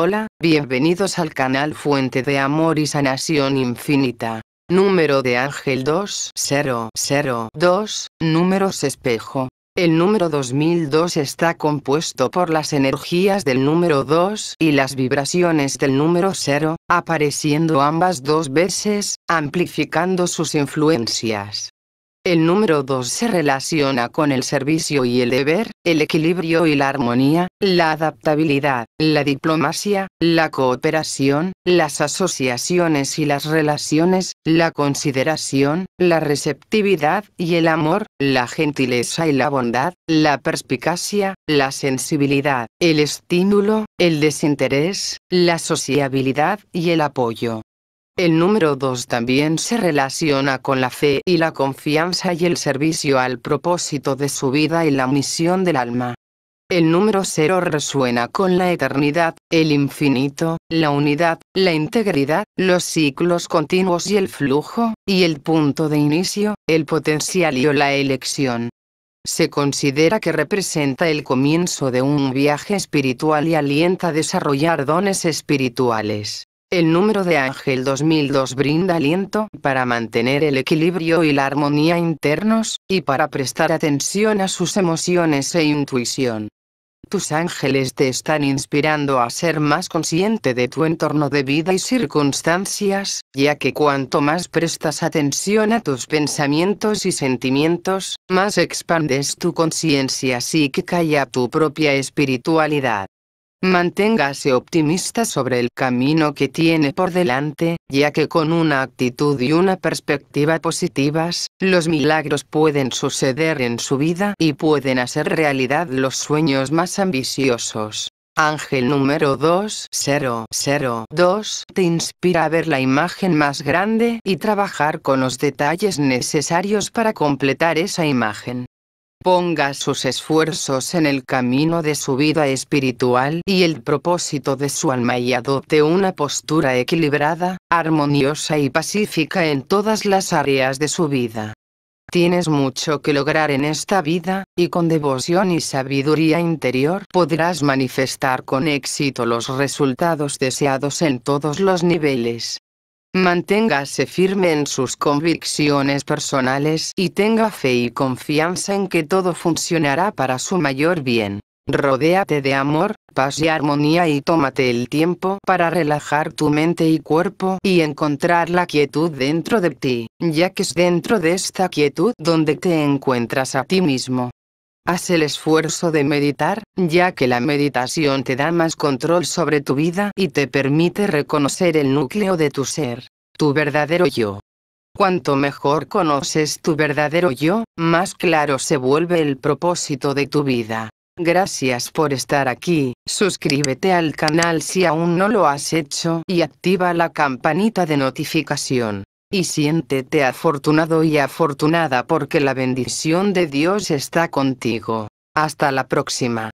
Hola, bienvenidos al canal Fuente de Amor y Sanación Infinita. Número de Ángel 2002, números espejo. El número 2002 está compuesto por las energías del número 2 y las vibraciones del número 0, apareciendo ambas dos veces, amplificando sus influencias. El número 2 se relaciona con el servicio y el deber, el equilibrio y la armonía, la adaptabilidad, la diplomacia, la cooperación, las asociaciones y las relaciones, la consideración, la receptividad y el amor, la gentileza y la bondad, la perspicacia, la sensibilidad, el estímulo, el desinterés, la sociabilidad y el apoyo. El número 2 también se relaciona con la fe y la confianza y el servicio al propósito de su vida y la misión del alma. El número 0 resuena con la eternidad, el infinito, la unidad, la integridad, los ciclos continuos y el flujo, y el punto de inicio, el potencial y o la elección. Se considera que representa el comienzo de un viaje espiritual y alienta a desarrollar dones espirituales. El número de Ángel 2002 brinda aliento para mantener el equilibrio y la armonía internos, y para prestar atención a sus emociones e intuición. Tus ángeles te están inspirando a ser más consciente de tu entorno de vida y circunstancias, ya que cuanto más prestas atención a tus pensamientos y sentimientos, más expandes tu conciencia psíquica y a tu propia espiritualidad. Manténgase optimista sobre el camino que tiene por delante, ya que con una actitud y una perspectiva positivas, los milagros pueden suceder en su vida y pueden hacer realidad los sueños más ambiciosos. Ángel número 2002 te inspira a ver la imagen más grande y trabajar con los detalles necesarios para completar esa imagen ponga sus esfuerzos en el camino de su vida espiritual y el propósito de su alma y adopte una postura equilibrada, armoniosa y pacífica en todas las áreas de su vida. Tienes mucho que lograr en esta vida, y con devoción y sabiduría interior podrás manifestar con éxito los resultados deseados en todos los niveles. Manténgase firme en sus convicciones personales y tenga fe y confianza en que todo funcionará para su mayor bien. Rodéate de amor, paz y armonía y tómate el tiempo para relajar tu mente y cuerpo y encontrar la quietud dentro de ti, ya que es dentro de esta quietud donde te encuentras a ti mismo. Haz el esfuerzo de meditar, ya que la meditación te da más control sobre tu vida y te permite reconocer el núcleo de tu ser, tu verdadero yo. Cuanto mejor conoces tu verdadero yo, más claro se vuelve el propósito de tu vida. Gracias por estar aquí, suscríbete al canal si aún no lo has hecho y activa la campanita de notificación. Y siéntete afortunado y afortunada porque la bendición de Dios está contigo. Hasta la próxima.